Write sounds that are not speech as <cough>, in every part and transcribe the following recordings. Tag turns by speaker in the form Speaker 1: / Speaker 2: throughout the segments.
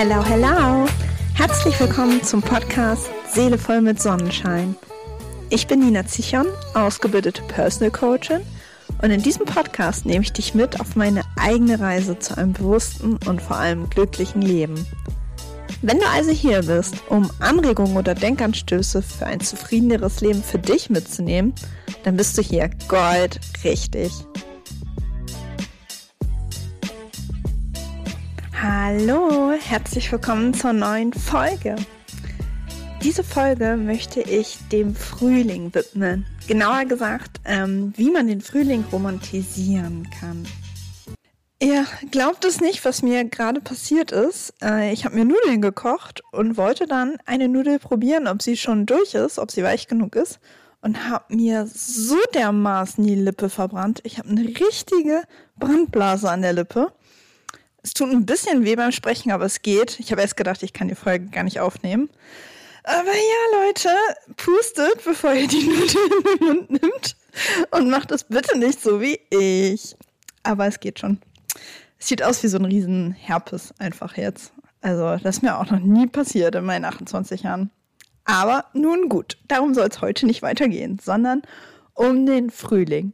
Speaker 1: Hello, hello! Herzlich willkommen zum Podcast Seele voll mit Sonnenschein. Ich bin Nina Zichon, ausgebildete Personal Coachin und in diesem Podcast nehme ich dich mit auf meine eigene Reise zu einem bewussten und vor allem glücklichen Leben. Wenn du also hier bist, um Anregungen oder Denkanstöße für ein zufriedeneres Leben für dich mitzunehmen, dann bist du hier Gold richtig. Hallo, herzlich willkommen zur neuen Folge. Diese Folge möchte ich dem Frühling widmen. Genauer gesagt, ähm, wie man den Frühling romantisieren kann. Ihr glaubt es nicht, was mir gerade passiert ist. Äh, ich habe mir Nudeln gekocht und wollte dann eine Nudel probieren, ob sie schon durch ist, ob sie weich genug ist. Und habe mir so dermaßen die Lippe verbrannt. Ich habe eine richtige Brandblase an der Lippe. Es tut ein bisschen weh beim Sprechen, aber es geht. Ich habe erst gedacht, ich kann die Folge gar nicht aufnehmen. Aber ja, Leute, pustet, bevor ihr die <laughs> Nudeln in den Mund nimmt. Und macht es bitte nicht so wie ich. Aber es geht schon. Es sieht aus wie so ein riesen Herpes einfach jetzt. Also, das ist mir auch noch nie passiert in meinen 28 Jahren. Aber nun gut, darum soll es heute nicht weitergehen, sondern um den Frühling.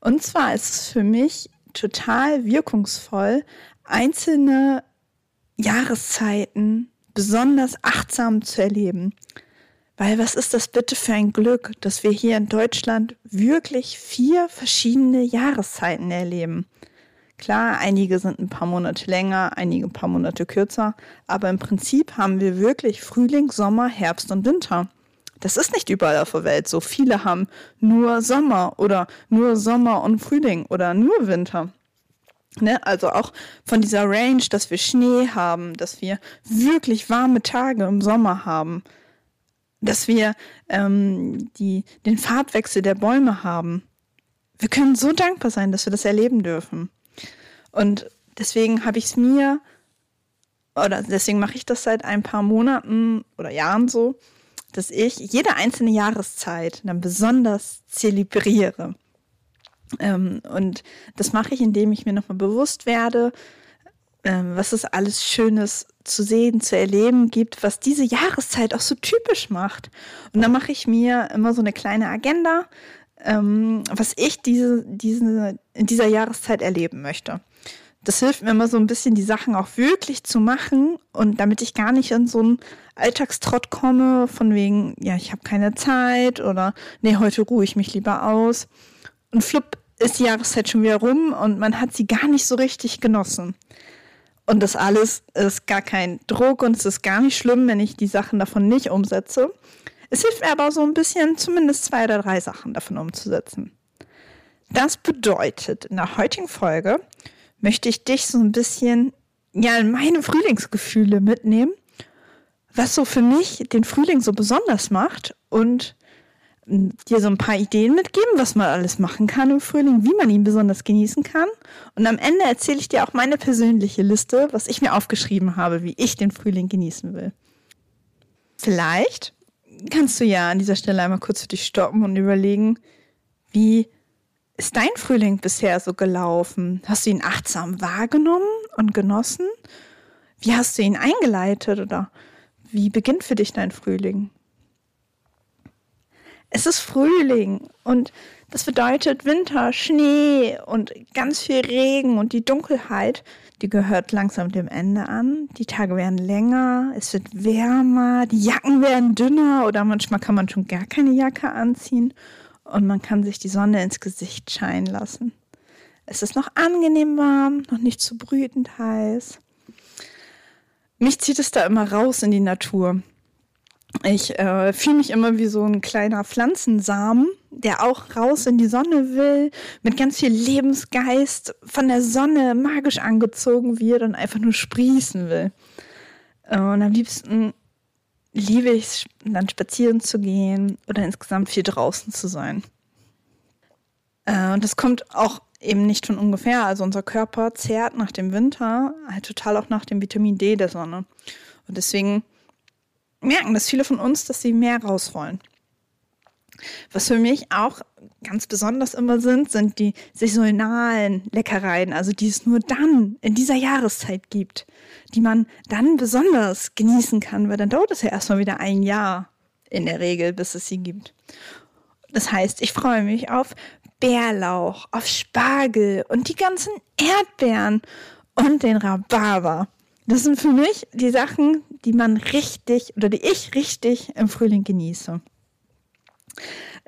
Speaker 1: Und zwar ist es für mich total wirkungsvoll, einzelne Jahreszeiten besonders achtsam zu erleben. Weil was ist das bitte für ein Glück, dass wir hier in Deutschland wirklich vier verschiedene Jahreszeiten erleben. Klar, einige sind ein paar Monate länger, einige ein paar Monate kürzer, aber im Prinzip haben wir wirklich Frühling, Sommer, Herbst und Winter. Das ist nicht überall auf der Welt so. Viele haben nur Sommer oder nur Sommer und Frühling oder nur Winter. Ne? Also auch von dieser Range, dass wir Schnee haben, dass wir wirklich warme Tage im Sommer haben, dass wir ähm, die, den Farbwechsel der Bäume haben. Wir können so dankbar sein, dass wir das erleben dürfen. Und deswegen habe ich es mir, oder deswegen mache ich das seit ein paar Monaten oder Jahren so, dass ich jede einzelne Jahreszeit dann besonders zelebriere. Ähm, und das mache ich, indem ich mir nochmal bewusst werde, ähm, was es alles Schönes zu sehen, zu erleben gibt, was diese Jahreszeit auch so typisch macht. Und dann mache ich mir immer so eine kleine Agenda, ähm, was ich diese, diese, in dieser Jahreszeit erleben möchte. Das hilft mir immer so ein bisschen, die Sachen auch wirklich zu machen und damit ich gar nicht in so einen Alltagstrott komme, von wegen, ja, ich habe keine Zeit oder nee, heute ruhe ich mich lieber aus. Und flupp ist die Jahreszeit schon wieder rum und man hat sie gar nicht so richtig genossen. Und das alles ist gar kein Druck und es ist gar nicht schlimm, wenn ich die Sachen davon nicht umsetze. Es hilft mir aber so ein bisschen, zumindest zwei oder drei Sachen davon umzusetzen. Das bedeutet, in der heutigen Folge möchte ich dich so ein bisschen ja, in meine Frühlingsgefühle mitnehmen, was so für mich den Frühling so besonders macht und dir so ein paar Ideen mitgeben, was man alles machen kann im Frühling, wie man ihn besonders genießen kann. Und am Ende erzähle ich dir auch meine persönliche Liste, was ich mir aufgeschrieben habe, wie ich den Frühling genießen will. Vielleicht kannst du ja an dieser Stelle einmal kurz für dich stoppen und überlegen, wie ist dein Frühling bisher so gelaufen? Hast du ihn achtsam wahrgenommen und genossen? Wie hast du ihn eingeleitet oder wie beginnt für dich dein Frühling? Es ist Frühling und das bedeutet Winter, Schnee und ganz viel Regen und die Dunkelheit, die gehört langsam dem Ende an. Die Tage werden länger, es wird wärmer, die Jacken werden dünner oder manchmal kann man schon gar keine Jacke anziehen und man kann sich die Sonne ins Gesicht scheinen lassen. Es ist noch angenehm warm, noch nicht zu brütend heiß. Mich zieht es da immer raus in die Natur. Ich äh, fühle mich immer wie so ein kleiner Pflanzensamen, der auch raus in die Sonne will, mit ganz viel Lebensgeist von der Sonne magisch angezogen wird und einfach nur sprießen will. Äh, und am liebsten liebe ich es, dann spazieren zu gehen oder insgesamt viel draußen zu sein. Äh, und das kommt auch eben nicht von ungefähr. Also unser Körper zehrt nach dem Winter halt total auch nach dem Vitamin D der Sonne. Und deswegen merken das viele von uns, dass sie mehr raus wollen. Was für mich auch ganz besonders immer sind, sind die saisonalen Leckereien, also die es nur dann in dieser Jahreszeit gibt, die man dann besonders genießen kann, weil dann dauert es ja erstmal wieder ein Jahr in der Regel, bis es sie gibt. Das heißt, ich freue mich auf Bärlauch, auf Spargel und die ganzen Erdbeeren und den Rhabarber. Das sind für mich die Sachen, die man richtig oder die ich richtig im Frühling genieße.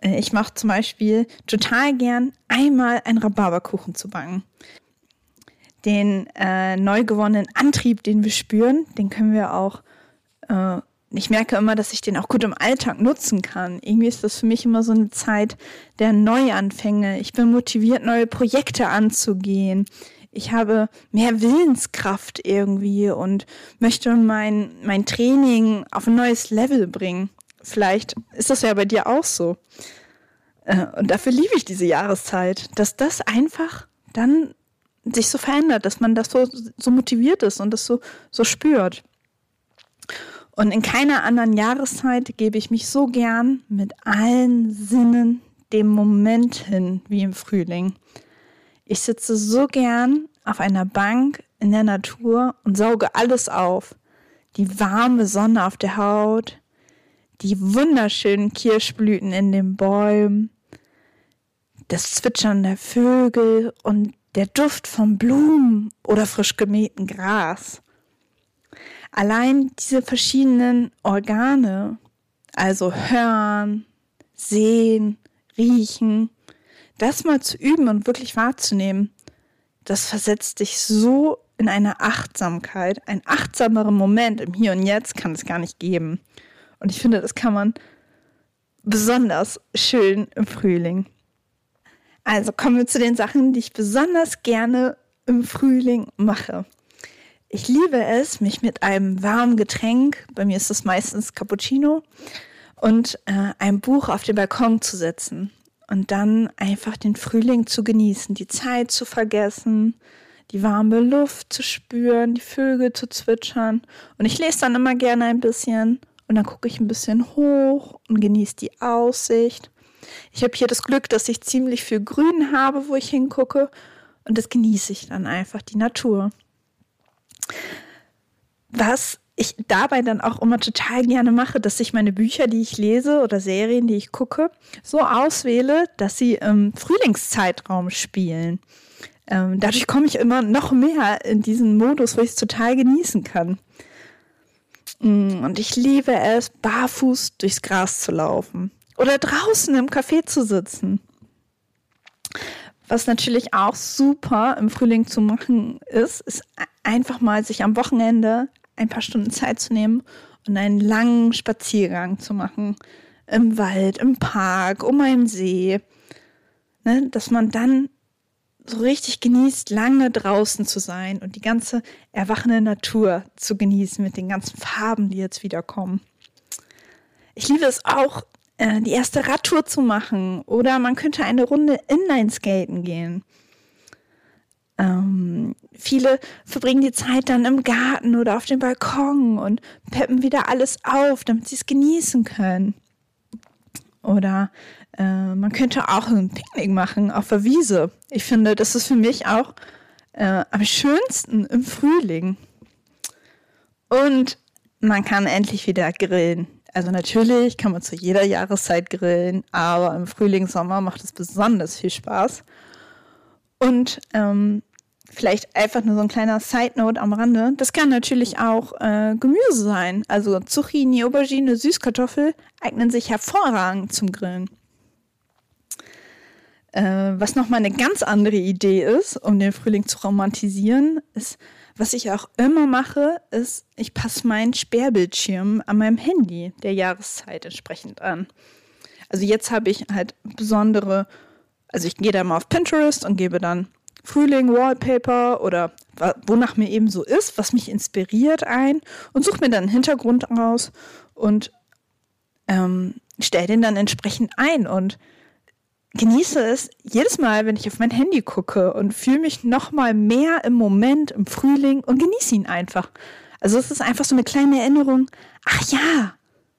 Speaker 1: Äh, ich mache zum Beispiel total gern einmal einen Rhabarberkuchen zu backen. Den äh, neu gewonnenen Antrieb, den wir spüren, den können wir auch. Äh, ich merke immer, dass ich den auch gut im Alltag nutzen kann. Irgendwie ist das für mich immer so eine Zeit der Neuanfänge. Ich bin motiviert, neue Projekte anzugehen. Ich habe mehr Willenskraft irgendwie und möchte mein, mein Training auf ein neues Level bringen. Vielleicht ist das ja bei dir auch so. Äh, und dafür liebe ich diese Jahreszeit, dass das einfach dann sich so verändert, dass man das so, so motiviert ist und das so, so spürt. Und in keiner anderen Jahreszeit gebe ich mich so gern mit allen Sinnen dem Moment hin wie im Frühling. Ich sitze so gern auf einer Bank in der Natur und sauge alles auf. Die warme Sonne auf der Haut, die wunderschönen Kirschblüten in den Bäumen, das Zwitschern der Vögel und der Duft von Blumen oder frisch gemähten Gras. Allein diese verschiedenen Organe, also hören, sehen, riechen, das mal zu üben und wirklich wahrzunehmen, das versetzt dich so in eine Achtsamkeit. Ein achtsamerer Moment im Hier und Jetzt kann es gar nicht geben. Und ich finde, das kann man besonders schön im Frühling. Also kommen wir zu den Sachen, die ich besonders gerne im Frühling mache. Ich liebe es, mich mit einem warmen Getränk, bei mir ist das meistens Cappuccino, und äh, ein Buch auf den Balkon zu setzen und dann einfach den Frühling zu genießen, die Zeit zu vergessen, die warme Luft zu spüren, die Vögel zu zwitschern. Und ich lese dann immer gerne ein bisschen und dann gucke ich ein bisschen hoch und genieße die Aussicht. Ich habe hier das Glück, dass ich ziemlich viel Grün habe, wo ich hingucke und das genieße ich dann einfach, die Natur. Was ich dabei dann auch immer total gerne mache, dass ich meine Bücher, die ich lese oder Serien, die ich gucke, so auswähle, dass sie im Frühlingszeitraum spielen. Ähm, dadurch komme ich immer noch mehr in diesen Modus, wo ich es total genießen kann. Mm, und ich liebe es, barfuß durchs Gras zu laufen oder draußen im Café zu sitzen. Was natürlich auch super im Frühling zu machen ist, ist einfach mal sich am Wochenende ein paar Stunden Zeit zu nehmen und einen langen Spaziergang zu machen. Im Wald, im Park, um einen See. Ne, dass man dann so richtig genießt, lange draußen zu sein und die ganze erwachende Natur zu genießen mit den ganzen Farben, die jetzt wieder kommen. Ich liebe es auch, äh, die erste Radtour zu machen oder man könnte eine Runde Inline-Skaten gehen. Ähm, viele verbringen die Zeit dann im Garten oder auf dem Balkon und peppen wieder alles auf, damit sie es genießen können. Oder äh, man könnte auch ein Picknick machen auf der Wiese. Ich finde, das ist für mich auch äh, am schönsten im Frühling. Und man kann endlich wieder grillen. Also natürlich kann man zu jeder Jahreszeit grillen, aber im Frühling, Sommer macht es besonders viel Spaß. Und ähm, vielleicht einfach nur so ein kleiner Side-Note am Rande. Das kann natürlich auch äh, Gemüse sein. Also Zucchini, Aubergine, Süßkartoffel eignen sich hervorragend zum Grillen. Äh, was nochmal eine ganz andere Idee ist, um den Frühling zu romantisieren, ist, was ich auch immer mache, ist, ich passe meinen Sperrbildschirm an meinem Handy der Jahreszeit entsprechend an. Also jetzt habe ich halt besondere, also ich gehe da mal auf Pinterest und gebe dann Frühling Wallpaper oder wonach mir eben so ist, was mich inspiriert ein und suche mir dann einen Hintergrund aus und ähm, stelle den dann entsprechend ein und genieße es jedes Mal, wenn ich auf mein Handy gucke und fühle mich noch mal mehr im Moment, im Frühling und genieße ihn einfach. Also es ist einfach so eine kleine Erinnerung. Ach ja,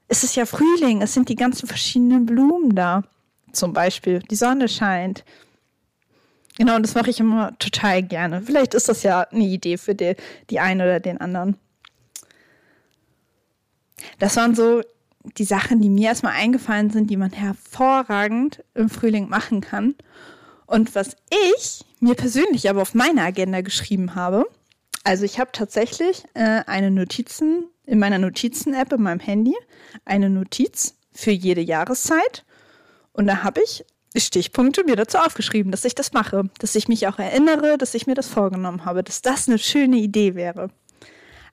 Speaker 1: es ist ja Frühling, es sind die ganzen verschiedenen Blumen da. Zum Beispiel, die Sonne scheint. Genau, und das mache ich immer total gerne. Vielleicht ist das ja eine Idee für die, die einen oder den anderen. Das waren so die Sachen, die mir erstmal eingefallen sind, die man hervorragend im Frühling machen kann. Und was ich mir persönlich aber auf meine Agenda geschrieben habe, also ich habe tatsächlich äh, eine Notizen in meiner Notizen-App in meinem Handy, eine Notiz für jede Jahreszeit. Und da habe ich Stichpunkte mir dazu aufgeschrieben, dass ich das mache, dass ich mich auch erinnere, dass ich mir das vorgenommen habe, dass das eine schöne Idee wäre.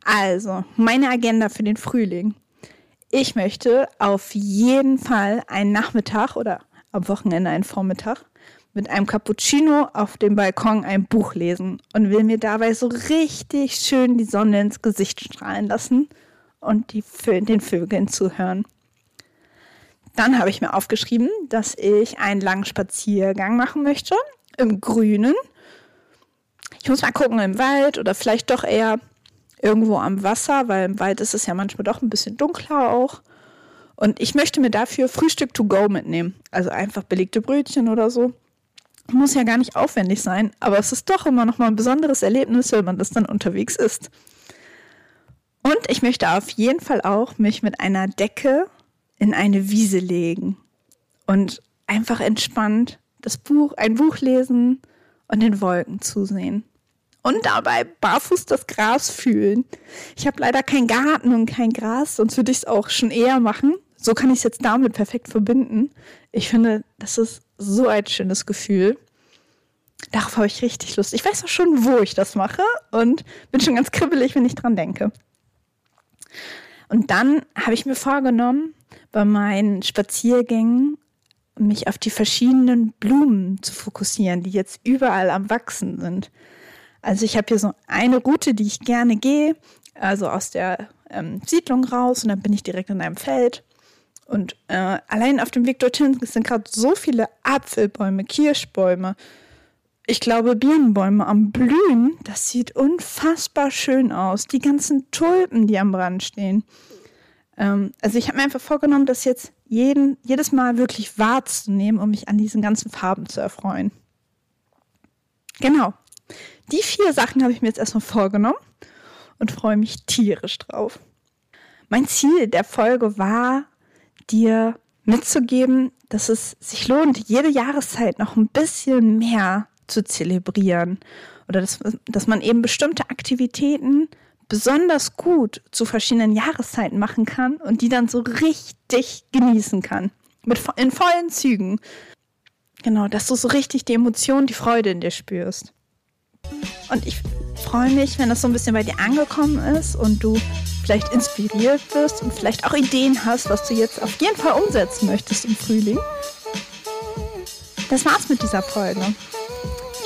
Speaker 1: Also, meine Agenda für den Frühling. Ich möchte auf jeden Fall einen Nachmittag oder am Wochenende einen Vormittag mit einem Cappuccino auf dem Balkon ein Buch lesen und will mir dabei so richtig schön die Sonne ins Gesicht strahlen lassen und die, den Vögeln zuhören. Dann habe ich mir aufgeschrieben, dass ich einen langen Spaziergang machen möchte im Grünen. Ich muss mal gucken, im Wald oder vielleicht doch eher irgendwo am Wasser, weil im Wald ist es ja manchmal doch ein bisschen dunkler auch. Und ich möchte mir dafür Frühstück to go mitnehmen. Also einfach belegte Brötchen oder so. Muss ja gar nicht aufwendig sein, aber es ist doch immer noch mal ein besonderes Erlebnis, wenn man das dann unterwegs isst. Und ich möchte auf jeden Fall auch mich mit einer Decke in eine Wiese legen und einfach entspannt das Buch, ein Buch lesen und den Wolken zusehen. Und dabei barfuß das Gras fühlen. Ich habe leider keinen Garten und kein Gras, sonst würde ich es auch schon eher machen. So kann ich es jetzt damit perfekt verbinden. Ich finde, das ist so ein schönes Gefühl. Darauf habe ich richtig Lust. Ich weiß auch schon, wo ich das mache und bin schon ganz kribbelig, wenn ich dran denke. Und dann habe ich mir vorgenommen, bei meinen Spaziergängen mich auf die verschiedenen Blumen zu fokussieren, die jetzt überall am Wachsen sind. Also ich habe hier so eine Route, die ich gerne gehe, also aus der ähm, Siedlung raus und dann bin ich direkt in einem Feld. Und äh, allein auf dem Weg dorthin sind gerade so viele Apfelbäume, Kirschbäume, ich glaube Birnenbäume am Blühen. Das sieht unfassbar schön aus. Die ganzen Tulpen, die am Brand stehen. Ähm, also ich habe mir einfach vorgenommen, das jetzt jeden, jedes Mal wirklich wahrzunehmen, um mich an diesen ganzen Farben zu erfreuen. Genau. Die vier Sachen habe ich mir jetzt erstmal vorgenommen und freue mich tierisch drauf. Mein Ziel der Folge war, dir mitzugeben, dass es sich lohnt, jede Jahreszeit noch ein bisschen mehr zu zelebrieren. Oder dass, dass man eben bestimmte Aktivitäten besonders gut zu verschiedenen Jahreszeiten machen kann und die dann so richtig genießen kann. Mit, in vollen Zügen. Genau, dass du so richtig die Emotion, die Freude in dir spürst. Und ich freue mich, wenn das so ein bisschen bei dir angekommen ist und du vielleicht inspiriert wirst und vielleicht auch Ideen hast, was du jetzt auf jeden Fall umsetzen möchtest im Frühling. Das war's mit dieser Folge.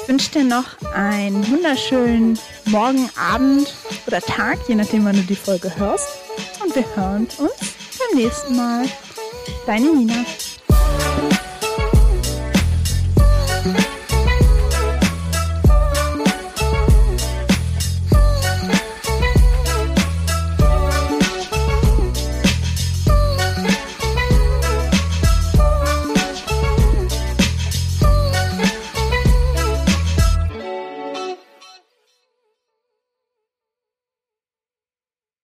Speaker 1: Ich wünsche dir noch einen wunderschönen Morgen, Abend oder Tag, je nachdem, wann du die Folge hörst. Und wir hören uns beim nächsten Mal. Deine Nina.